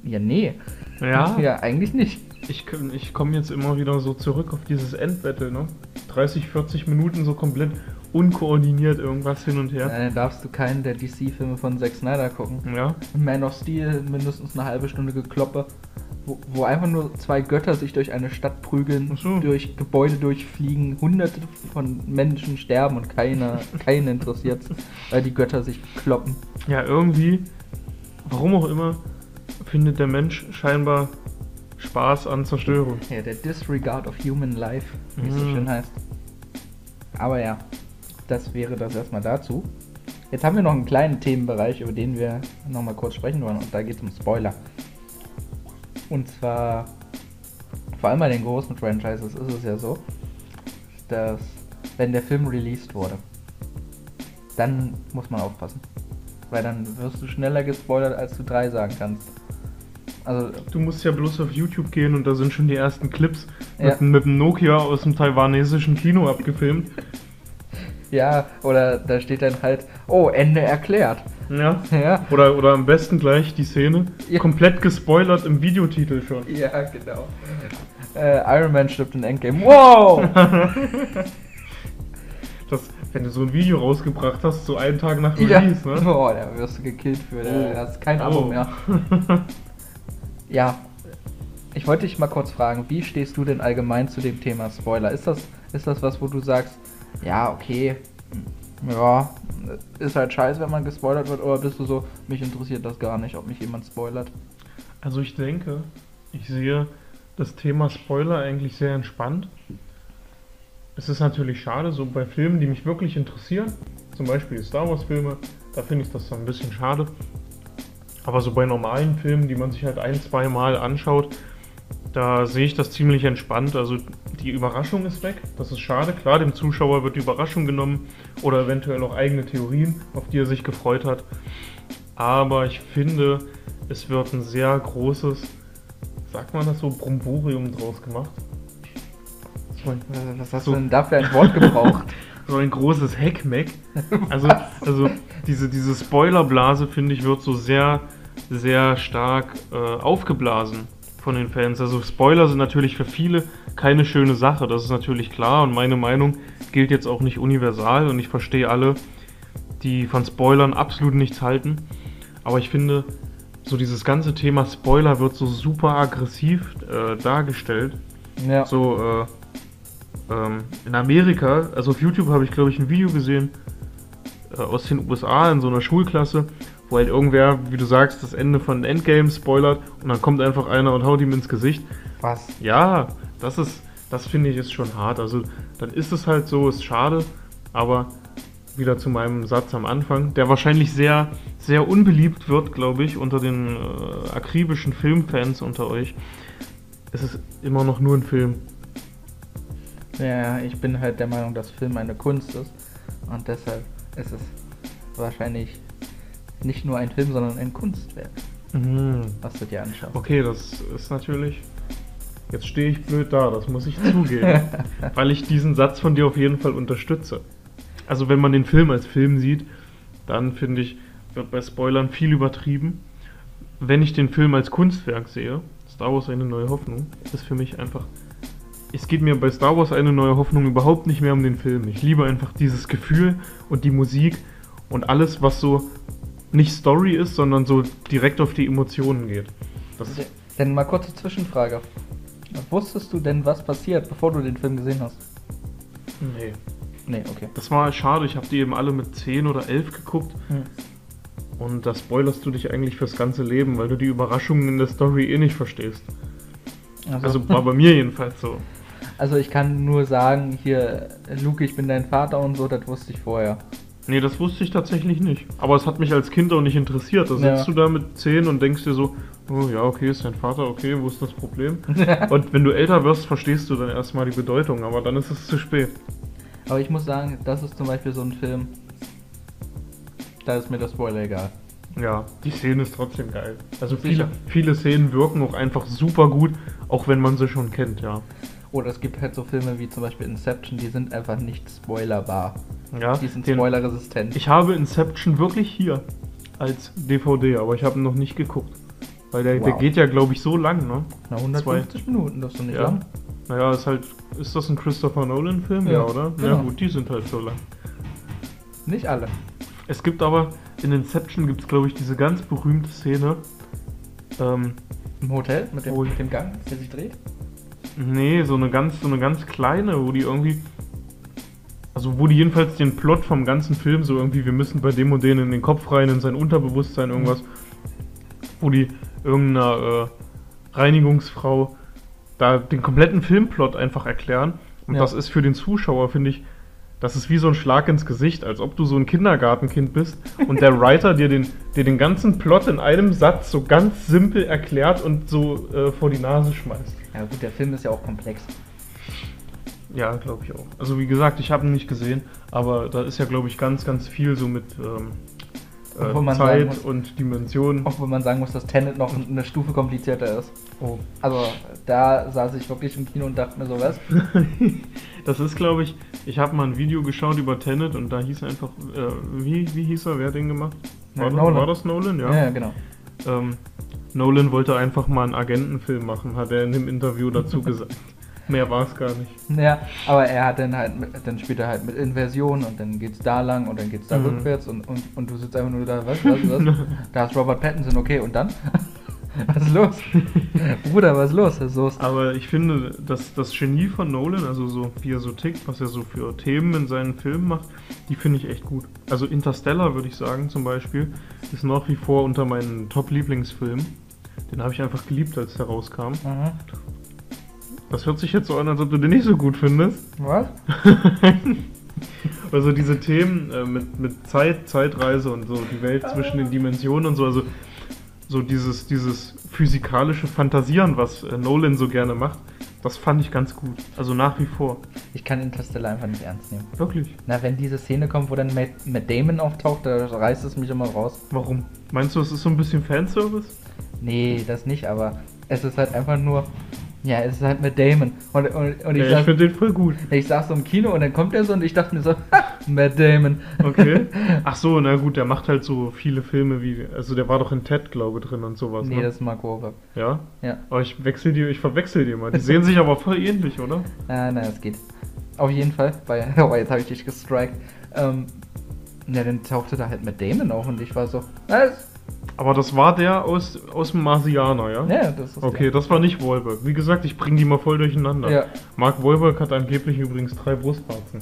ja nee. Ja, Ja, eigentlich nicht. ich, ich komme jetzt immer wieder so zurück auf dieses Endbattle, ne? 30, 40 Minuten so komplett unkoordiniert irgendwas hin und her. Dann darfst du keinen der DC-Filme von Zack Snyder gucken. Ja, Man of Steel, mindestens eine halbe Stunde gekloppe, wo, wo einfach nur zwei Götter sich durch eine Stadt prügeln, so. durch Gebäude durchfliegen, hunderte von Menschen sterben und keiner, keinen interessiert, weil die Götter sich kloppen. ja, irgendwie, warum auch immer, findet der Mensch scheinbar Spaß an Zerstörung. Ja, der Disregard of Human Life, wie es so Mhm. schön heißt. Aber ja, das wäre das erstmal dazu. Jetzt haben wir noch einen kleinen Themenbereich, über den wir nochmal kurz sprechen wollen, und da geht es um Spoiler. Und zwar, vor allem bei den großen Franchises ist es ja so, dass wenn der Film released wurde, dann muss man aufpassen. Weil dann wirst du schneller gespoilert, als du drei sagen kannst. Also, Du musst ja bloß auf YouTube gehen und da sind schon die ersten Clips Ja. mit, mit dem Nokia aus dem taiwanesischen Kino abgefilmt. Ja, oder da steht dann halt, oh, Ende erklärt. Ja. Ja, Oder, oder am besten gleich die Szene Ja. komplett gespoilert im Videotitel schon. Ja, genau. Äh, Iron Man stirbt in Endgame. Wow! Das, wenn du so ein Video rausgebracht hast, so einen Tag nach ja. Release, ne? Boah, da wirst du gekillt für. Da Oh. hast kein Abo Oh. mehr. Ja. ich wollte dich mal kurz fragen, wie stehst du denn allgemein zu dem Thema Spoiler? Ist das, ist das was, wo du sagst, ja, okay, ja, ist halt scheiße, wenn man gespoilert wird, oder bist du so, mich interessiert das gar nicht, ob mich jemand spoilert? Also ich denke, ich sehe das Thema Spoiler eigentlich sehr entspannt. Es ist natürlich schade, so bei Filmen, die mich wirklich interessieren, zum Beispiel Star Wars Filme, da finde ich das dann ein bisschen schade. Aber so bei normalen Filmen, die man sich halt ein, zwei Mal anschaut, da sehe ich das ziemlich entspannt. Also die Überraschung ist weg. Das ist schade. Klar, dem Zuschauer wird die Überraschung genommen oder eventuell auch eigene Theorien, auf die er sich gefreut hat. Aber ich finde, es wird ein sehr großes, sagt man das so, Bromborium draus gemacht. Was hast So. du denn da für ein Wort gebraucht? So ein großes Heckmeck. Also, also diese, diese Spoilerblase, finde ich, wird so sehr, sehr stark äh, aufgeblasen von den Fans. Also Spoiler sind natürlich für viele keine schöne Sache, das ist natürlich klar. Und meine Meinung gilt jetzt auch nicht universal und ich verstehe alle, die von Spoilern absolut nichts halten. Aber ich finde, so dieses ganze Thema Spoiler wird so super aggressiv äh, dargestellt. ja. So, äh, ähm, in Amerika, also auf YouTube habe ich glaube ich ein Video gesehen äh, aus den USA in so einer Schulklasse, wo halt irgendwer, wie du sagst, das Ende von Endgame spoilert und dann kommt einfach einer und haut ihm ins Gesicht. Was? Ja, das ist, das finde ich ist schon hart. Also dann ist es halt so, ist schade, aber wieder zu meinem Satz am Anfang, der wahrscheinlich sehr, sehr unbeliebt wird, glaube ich, unter den äh, akribischen Filmfans unter euch. Es ist immer noch nur ein Film. Ja, ich bin halt der Meinung, dass Film eine Kunst ist. Und deshalb ist es wahrscheinlich nicht nur ein Film, sondern ein Kunstwerk, Mhm. was du dir anschaust. Okay, das ist natürlich. Jetzt stehe ich blöd da, das muss ich zugeben. weil ich diesen Satz von dir auf jeden Fall unterstütze. Also, wenn man den Film als Film sieht, dann finde ich, wird bei Spoilern viel übertrieben. Wenn ich den Film als Kunstwerk sehe, Star Wars eine neue Hoffnung, ist für mich einfach. Es geht mir bei Star Wars eine neue Hoffnung überhaupt nicht mehr um den Film. Ich liebe einfach dieses Gefühl und die Musik und alles, was so nicht Story ist, sondern so direkt auf die Emotionen geht. Das ist Denn mal kurze Zwischenfrage. Wusstest du denn, was passiert, bevor du den Film gesehen hast? Nee. Nee, okay. Das war schade, ich habe die eben alle mit 10 oder 11 geguckt Hm. und da spoilerst du dich eigentlich fürs ganze Leben, weil du die Überraschungen in der Story eh nicht verstehst. Also war bei mir jedenfalls so. Also ich kann nur sagen, hier, Luke, ich bin dein Vater und so, das wusste ich vorher. Nee, das wusste ich tatsächlich nicht. Aber es hat mich als Kind auch nicht interessiert. Da Ja. sitzt du da mit 10 und denkst dir so, oh ja, okay, ist dein Vater, okay, wo ist das Problem? und wenn du älter wirst, verstehst du dann erstmal die Bedeutung, aber dann ist es zu spät. Aber ich muss sagen, das ist zum Beispiel so ein Film, da ist mir der Spoiler egal. Ja, die Szene ist trotzdem geil. Also Sicher. viele, viele Szenen wirken auch einfach super gut, auch wenn man sie schon kennt, ja. Oder es gibt halt so Filme wie zum Beispiel Inception, die sind einfach nicht spoilerbar. Ja, Die sind spoilerresistent. Ich habe Inception wirklich hier als DVD, aber ich habe ihn noch nicht geguckt. Weil der, der Wow. geht ja, glaube ich, so lang, ne? Na, 150 Minuten, das ist doch nicht Ja. lang. Naja, ist halt. Ist das ein Christopher Nolan-Film? Ja, Ja, oder? Ja, genau. gut, die sind halt so lang. Nicht alle. Es gibt aber, in Inception gibt es, glaube ich, diese ganz berühmte Szene. Ähm, Im Hotel mit dem, Wo- mit dem Gang, der sich dreht. Nee, so eine ganz, so eine ganz kleine, wo die irgendwie. Also wo die jedenfalls den Plot vom ganzen Film so irgendwie, wir müssen bei dem und den in den Kopf rein, in sein Unterbewusstsein irgendwas, wo die irgendeiner äh, Reinigungsfrau da den kompletten Filmplot einfach erklären. Und Ja. das ist für den Zuschauer, finde ich, das ist wie so ein Schlag ins Gesicht, als ob du so ein Kindergartenkind bist und der Writer dir den, dir den ganzen Plot in einem Satz so ganz simpel erklärt und so äh, vor die Nase schmeißt. Ja gut, der Film ist ja auch komplex. Ja, glaube ich auch. Also wie gesagt, ich habe ihn nicht gesehen, aber da ist ja, glaube ich, ganz, ganz viel so mit ähm, äh, Zeit muss- und Dimension. Obwohl man sagen muss, dass Tenet noch eine Stufe komplizierter ist. Oh. Also da saß ich wirklich im Kino und dachte mir so, was? das ist, glaube ich, ich habe mal ein Video geschaut über Tenet und da hieß einfach, äh, wie, wie hieß er, wer hat den gemacht? Ja, War, das, Nolan. war das Nolan? Ja. Ja, ja genau. Ähm, Nolan wollte einfach mal einen Agentenfilm machen, hat er in dem Interview dazu gesagt. Mehr war es gar nicht. Ja, aber er hat dann halt, dann spielt er halt mit Inversion und dann geht's da lang und dann geht's da Mhm. rückwärts und, und, und du sitzt einfach nur da, was, was, was? da ist Robert Pattinson, okay, und dann? Was ist los? Bruder, was ist los? Was ist los? Aber ich finde, dass das Genie von Nolan, also so wie er so tickt, was er so für Themen in seinen Filmen macht, die finde ich echt gut. Also Interstellar würde ich sagen zum Beispiel, ist nach wie vor unter meinen Top-Lieblingsfilmen. Den habe ich einfach geliebt, als der rauskam. Mhm. Das hört sich jetzt so an, als ob du den nicht so gut findest. Was? Also diese Themen äh, mit, mit Zeit, Zeitreise und so, die Welt zwischen den Dimensionen und so, also so dieses, dieses physikalische Fantasieren, was äh, Nolan so gerne macht, das fand ich ganz gut. Also nach wie vor. Ich kann Interstellar einfach nicht ernst nehmen. Wirklich. Na, wenn diese Szene kommt, wo dann Matt, Matt Damon auftaucht, da reißt es mich immer raus. Warum? Meinst du, es ist so ein bisschen Fanservice? Nee, das nicht, aber es ist halt einfach nur. Ja, es ist halt Matt Damon. Und, und, und ich, Ja, ich finde den voll gut. ich saß so im Kino und dann kommt er so und ich dachte mir so, ha, Matt Damon. Okay. Ach so, na gut, der macht halt so viele Filme wie, also der war doch in Ted, glaube ich, drin und sowas. nee, ne? das ist Mark Wahlberg. Ja? Ja. Aber ich wechsel die, ich verwechsel die mal. Die sehen sich aber voll ähnlich, oder? Ah, nein, es geht. Auf jeden Fall. Bei, oh, jetzt habe ich dich gestrikt. Ähm, ja, dann tauchte da halt Matt Damon auf und ich war so, was? Aber das war der aus, aus dem Marsianer, ja? Ja, das ist Okay, das war nicht Wahlberg. Wie gesagt, ich bringe die mal voll durcheinander. Ja. Mark Wahlberg hat angeblich übrigens drei Brustwarzen.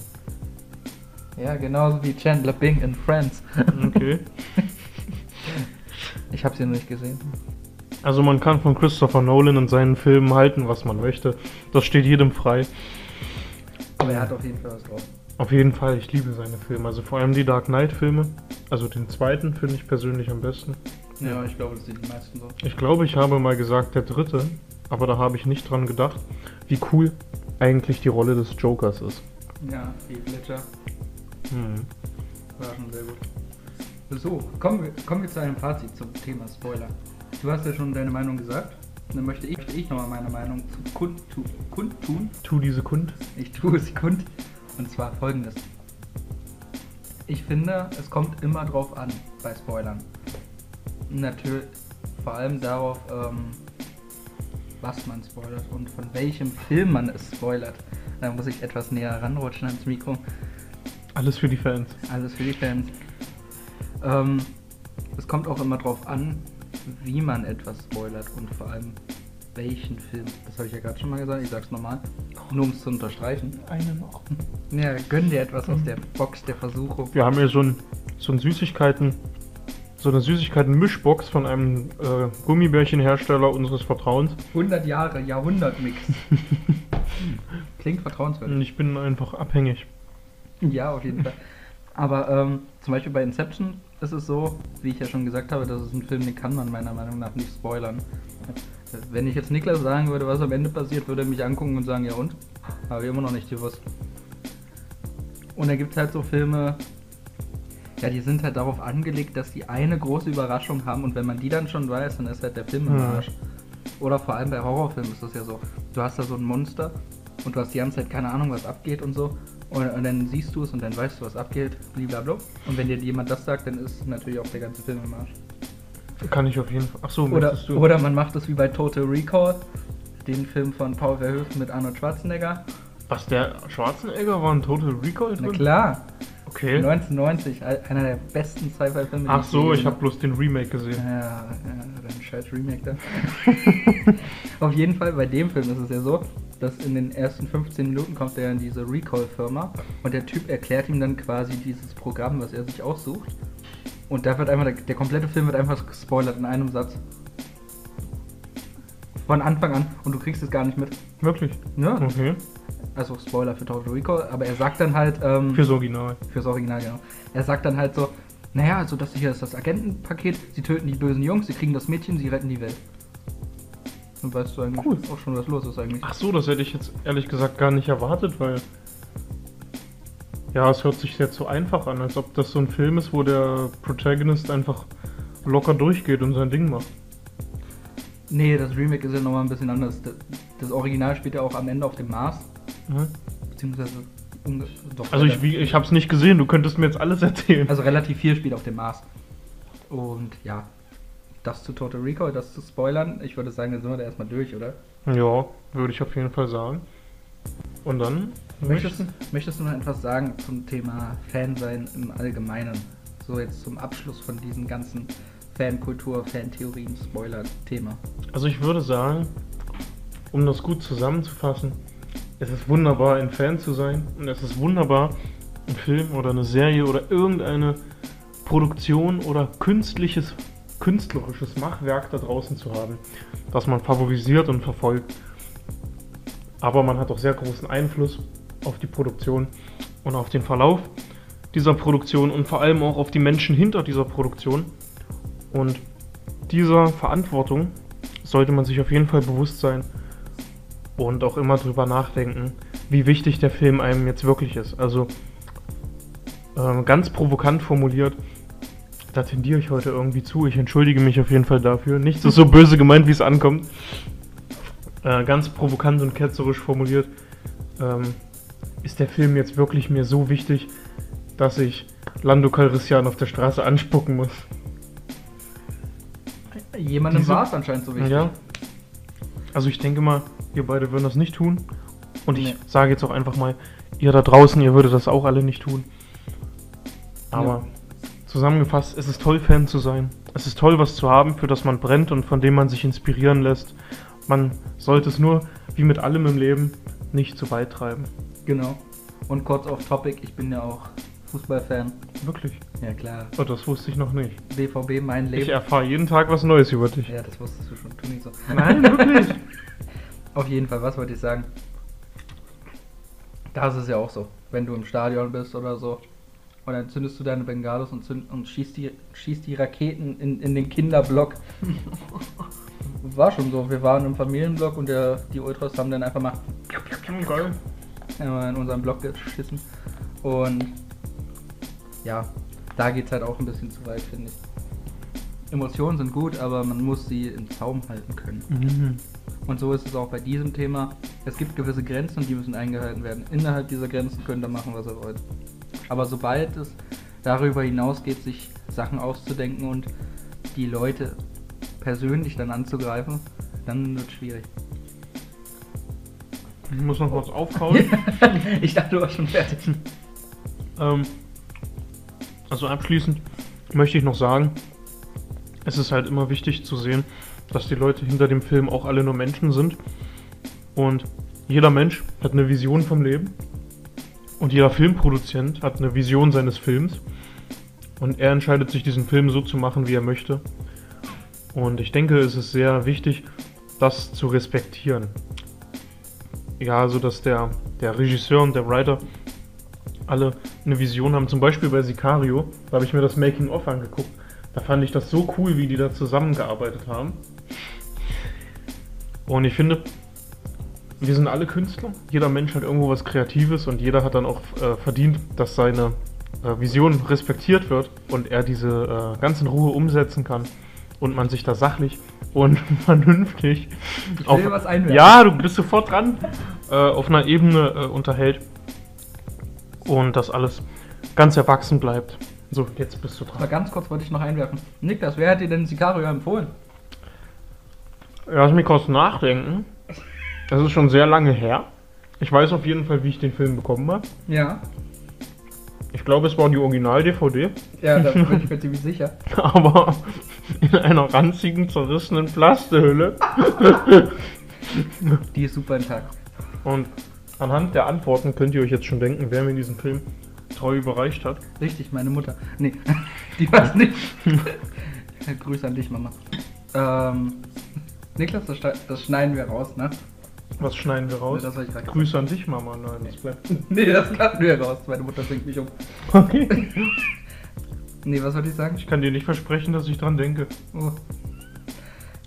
Der. Ja, genauso wie Chandler Bing in Friends. Okay. Ich habe sie noch nicht gesehen. Also man kann von Christopher Nolan und seinen Filmen halten, was man möchte. Das steht jedem frei. Aber er hat auf jeden Fall was drauf. Auf jeden Fall, ich liebe seine Filme. Also vor allem die Dark Knight-Filme. Also den zweiten finde ich persönlich am besten. Ja, ich glaube, das sind die meisten so. Ich glaube, ich habe mal gesagt, der dritte, aber da habe ich nicht dran gedacht, wie cool eigentlich die Rolle des Jokers ist. Ja, Heath Ledger Hm. war schon sehr gut. So, kommen wir, kommen wir zu einem Fazit zum Thema Spoiler. Du hast ja schon deine Meinung gesagt. Dann möchte ich, möchte ich nochmal meine Meinung zu kundtu, kundtun. Tu diese Kund. Ich tue es kund. Und zwar folgendes. Ich finde, es kommt immer drauf an bei Spoilern. Natürlich, vor allem darauf, ähm, was man spoilert und von welchem Film man es spoilert. Da muss ich etwas näher ranrutschen ans Mikro. Alles für die Fans. Alles für die Fans. Ähm, es kommt auch immer drauf an, wie man etwas spoilert und vor allem welchen Film. Das habe ich ja gerade schon mal gesagt, ich sag's nochmal. Nur um es zu unterstreichen. Eine noch. Ja, gönn dir etwas aus der Box der Versuchung. Wir haben hier so ein, so ein Süßigkeiten, so eine Süßigkeiten-Mischbox von einem äh, Gummibärchenhersteller unseres Vertrauens. 100 Jahre, Jahrhundertmix. Klingt vertrauenswürdig. Und ich bin einfach abhängig. Ja, auf jeden Fall. Aber ähm, zum Beispiel bei Inception ist es so, wie ich ja schon gesagt habe, das ist ein Film, den kann man meiner Meinung nach nicht spoilern. Wenn ich jetzt Niklas sagen würde, was am Ende passiert, würde er mich angucken und sagen, ja und? Habe ich immer noch nicht gewusst. Und da gibt es halt so Filme, ja, die sind halt darauf angelegt, dass die eine große Überraschung haben und wenn man die dann schon weiß, dann ist halt der Film im Ja. Arsch. Oder vor allem bei Horrorfilmen ist das ja so. Du hast da so ein Monster und du hast die ganze Zeit keine Ahnung, was abgeht und so. Und, und dann siehst du es und dann weißt du, was abgeht, blablabla. Und wenn dir jemand das sagt, dann ist natürlich auch der ganze Film im Arsch. Kann ich auf jeden Fall. Ach so, Oder, du? oder man macht es wie bei Total Recall, den Film von Paul Verhoeven mit Arnold Schwarzenegger. Was, der Schwarzenegger war ein Total Recall Na drin? klar, Okay. 1990, ein- einer der besten Sci-Fi-Filme. Ach so, ich habe bloß den Remake gesehen. Ja, ja, dein scheiß Remake da. Auf jeden Fall, bei dem Film ist es ja so, dass in den ersten 15 Minuten kommt er in diese Recall-Firma und der Typ erklärt ihm dann quasi dieses Programm, was er sich aussucht. Und da wird einfach, der, der komplette Film wird einfach gespoilert in einem Satz. Von Anfang an und du kriegst es gar nicht mit. Wirklich? Ja, Okay. also Spoiler für Total Recall, aber er sagt dann halt. Ähm, Fürs Original. Fürs Original, genau. Er sagt dann halt so, naja, also das hier ist das Agentenpaket, sie töten die bösen Jungs, sie kriegen das Mädchen, sie retten die Welt. Und weißt du eigentlich Cool. auch schon, was los ist eigentlich. Ach so, das hätte ich jetzt ehrlich gesagt gar nicht erwartet, weil. Ja, es hört sich jetzt so einfach an, als ob das so ein Film ist, wo der Protagonist einfach locker durchgeht und sein Ding macht. Nee, das Remake ist ja nochmal ein bisschen anders. Das, Original spielt ja auch am Ende auf dem Mars, Mhm. beziehungsweise doch, Also ich, wie, ich habe es nicht gesehen, du könntest mir jetzt alles erzählen. also relativ viel spielt auf dem Mars. Und ja, das zu Total Recall, das zu spoilern, ich würde sagen, dann sind wir da erstmal durch, oder? Ja, würde ich auf jeden Fall sagen. Und dann? Möchtest, möchtest du noch etwas sagen zum Thema Fansein im Allgemeinen? So jetzt zum Abschluss von diesen ganzen Fankultur, Fantheorien, Spoiler-Thema. Also ich würde sagen, um das gut zusammenzufassen, es ist wunderbar, ein Fan zu sein und es ist wunderbar, einen Film oder eine Serie oder irgendeine Produktion oder künstliches, künstlerisches Machwerk da draußen zu haben, das man favorisiert und verfolgt. Aber man hat auch sehr großen Einfluss auf die Produktion und auf den Verlauf dieser Produktion und vor allem auch auf die Menschen hinter dieser Produktion. Und dieser Verantwortung sollte man sich auf jeden Fall bewusst sein und auch immer drüber nachdenken, wie wichtig der Film einem jetzt wirklich ist. Also äh, ganz provokant formuliert, da tendiere ich heute irgendwie zu. Ich entschuldige mich auf jeden Fall dafür. Nicht so, so böse gemeint, wie es ankommt. Äh, ganz provokant und ketzerisch formuliert, ähm, ist der Film jetzt wirklich mir so wichtig, dass ich Lando Calrissian auf der Straße anspucken muss. Jemandem war es anscheinend so wichtig. Ja. Also ich denke mal, ihr beide würden das nicht tun. Und ich Nee. sage jetzt auch einfach mal, ihr da draußen, ihr würdet das auch alle nicht tun. Aber zusammengefasst, es ist toll, Fan zu sein. Es ist toll, was zu haben, für das man brennt und von dem man sich inspirieren lässt. Man sollte es nur, wie mit allem im Leben, nicht zu weit treiben. Genau. Und kurz auf Topic, ich bin ja auch Fußballfan. Wirklich. Ja klar. Oh, das wusste ich noch nicht. BVB, mein Ich Leben. erfahre jeden Tag was Neues über dich. Ja, das wusstest du schon. Tu nicht so. Nein, wirklich. Auf jeden Fall, was wollte ich sagen? Da ist es ja auch so. Wenn du im Stadion bist oder so, und dann zündest du deine Bengalos und, zünd, und schießt, die, schießt die Raketen in, in den Kinderblock. War schon so. Wir waren im Familienblock und der, die Ultras haben dann einfach mal Geil. In unseren Block geschissen. Und ja, da geht es halt auch ein bisschen zu weit, finde ich. Emotionen sind gut, aber man muss sie im Zaum halten können. Mhm. Und so ist es auch bei diesem Thema. Es gibt gewisse Grenzen und die müssen eingehalten werden. Innerhalb dieser Grenzen könnt ihr machen, was ihr wollt. Aber sobald es darüber hinausgeht, sich Sachen auszudenken und die Leute persönlich dann anzugreifen, dann wird es schwierig. Ich muss noch was aufkauen. ich dachte, du warst schon fertig. Ähm, also abschließend möchte ich noch sagen, es ist halt immer wichtig zu sehen, dass die Leute hinter dem Film auch alle nur Menschen sind. Und jeder Mensch hat eine Vision vom Leben. Und jeder Filmproduzent hat eine Vision seines Films. Und er entscheidet sich, diesen Film so zu machen, wie er möchte. Und ich denke, es ist sehr wichtig, das zu respektieren. Ja, also dass der, der Regisseur und der Writer alle eine Vision haben. Zum Beispiel bei Sicario, da habe ich mir das Making-of angeguckt. Da fand ich das so cool, wie die da zusammengearbeitet haben. Und ich finde, wir sind alle Künstler. Jeder Mensch hat irgendwo was Kreatives und jeder hat dann auch äh, verdient, dass seine äh, Vision respektiert wird und er diese äh, ganz Ruhe umsetzen kann und man sich da sachlich und vernünftig Ich einwerfen. ja, du bist sofort dran, äh, auf einer Ebene äh, unterhält und das alles ganz erwachsen bleibt. So, jetzt bist du dran. ganz kurz wollte ich noch einwerfen. Niklas, wer hat dir denn Sicario empfohlen? Lass mich kurz nachdenken. Das ist schon sehr lange her. Ich weiß auf jeden Fall, wie ich den Film bekommen habe. Ja. Ich glaube, es war die Original-DVD, Ja, da bin ich mir ziemlich sicher. aber in einer ranzigen, zerrissenen Plastehülle. Die ist super intakt. Und anhand der Antworten könnt ihr euch jetzt schon denken, wer mir diesen Film treu überreicht hat. Richtig, meine Mutter. Nee, die war's nicht. Grüße an dich, Mama. Ähm, Niklas, das, das schneiden wir raus, ne? Was schneiden wir raus? Nee, Grüße an dich, Mama. Nein, das bleibt. Nee, das cutten wir raus. Meine Mutter bringt mich um. Okay. Nee, was wollte ich sagen? Ich kann dir nicht versprechen, dass ich dran denke. Oh.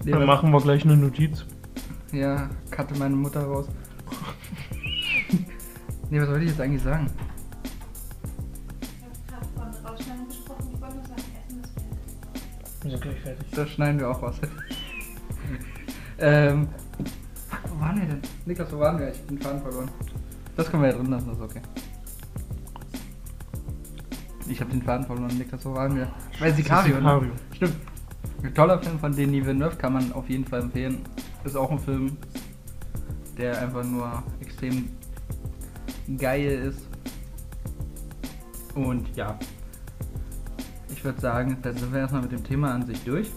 Nee, Dann machen wir gleich eine Notiz. Ja, cutte meine Mutter raus. nee, was wollte ich jetzt eigentlich sagen? Ich habe gerade von Rausschneiden gesprochen. Ich wollte nur sagen, Essen ist fertig. Wir sind gleich fertig. Da schneiden wir auch was. ähm. Fuck, wo waren wir denn? Niklas, wo waren wir? Ich hab den Faden verloren. Das können wir ja drin lassen, das ist okay. Ich habe den Faden verloren, Niklas, wo waren wir? Bei Sicario, Sicario. ne? Stimmt. Ein toller Film von Denis Villeneuve kann man auf jeden Fall empfehlen. Ist auch ein Film, der einfach nur extrem geil ist. Und ja, ich ich würde sagen, dann sind wir erstmal mit dem Thema an sich durch.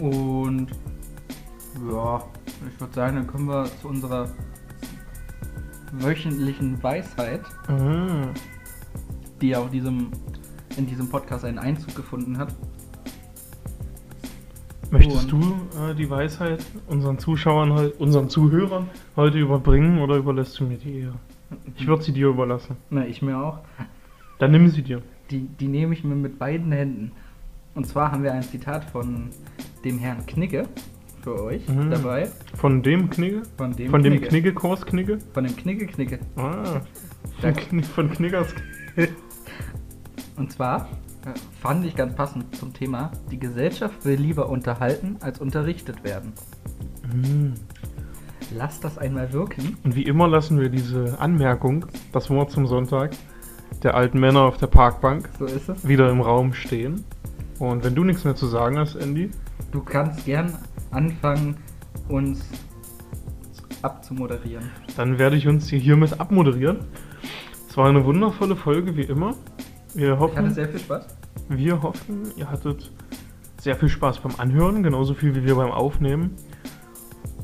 Und ja, ich würde sagen, dann kommen wir zu unserer wöchentlichen Weisheit, Mhm. die auch diesem, in diesem Podcast einen Einzug gefunden hat. Möchtest Und- du äh, die Weisheit unseren Zuschauern, unseren Zuhörern heute überbringen oder überlässt du mir die eher? Ich würde sie dir überlassen. Na, ich mir auch. Dann nimm sie dir. Die, die nehme ich mir mit beiden Händen. Und zwar haben wir ein Zitat von dem Herrn Knigge für euch Mhm. dabei. Von dem Knigge? Von dem Von dem Knigge. Kniggekurs Knigge? Von dem Knigge Knigge. Ah. Von, Kni von Kniggers Knigge. Und zwar äh, fand ich ganz passend zum Thema, die Gesellschaft will lieber unterhalten als unterrichtet werden. Mhm. Lasst das einmal wirken. Und wie immer lassen wir diese Anmerkung, das Wort zum Sonntag, der alten Männer auf der Parkbank So ist es. wieder im Raum stehen. Und wenn du nichts mehr zu sagen hast, Andy, Du kannst gern anfangen, uns abzumoderieren. dann werde ich uns hier hiermit abmoderieren. Es war eine wundervolle Folge, wie immer. Wir Ich hatte hoffen, sehr viel Spaß. wir hoffen, ihr hattet sehr viel Spaß beim Anhören, genauso viel wie wir beim Aufnehmen.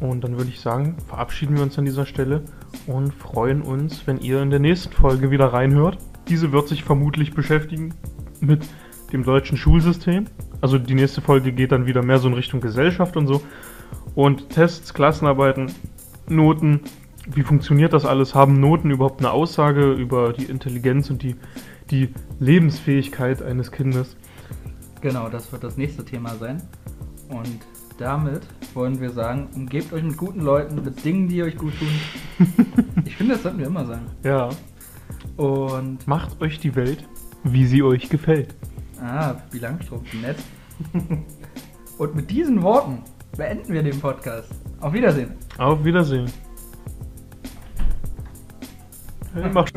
Und dann würde ich sagen, verabschieden wir uns an dieser Stelle und freuen uns, wenn ihr in der nächsten Folge wieder reinhört. Diese wird sich vermutlich beschäftigen mit dem deutschen Schulsystem. Also die nächste Folge geht dann wieder mehr so in Richtung Gesellschaft und so. Und Tests, Klassenarbeiten, Noten, wie funktioniert das alles? Haben Noten überhaupt eine Aussage über die Intelligenz und die, die Lebensfähigkeit eines Kindes? Genau, das wird das nächste Thema sein. Und damit wollen wir sagen, umgebt euch mit guten Leuten, mit Dingen, die euch gut tun. Ich finde, das sollten wir immer sagen. Ja. Und, Macht euch die Welt, wie sie euch gefällt. Ah, wie Langstrumpf, nett. Und mit diesen Worten beenden wir den Podcast. Auf Wiedersehen. Auf Wiedersehen. Hey, mach, mach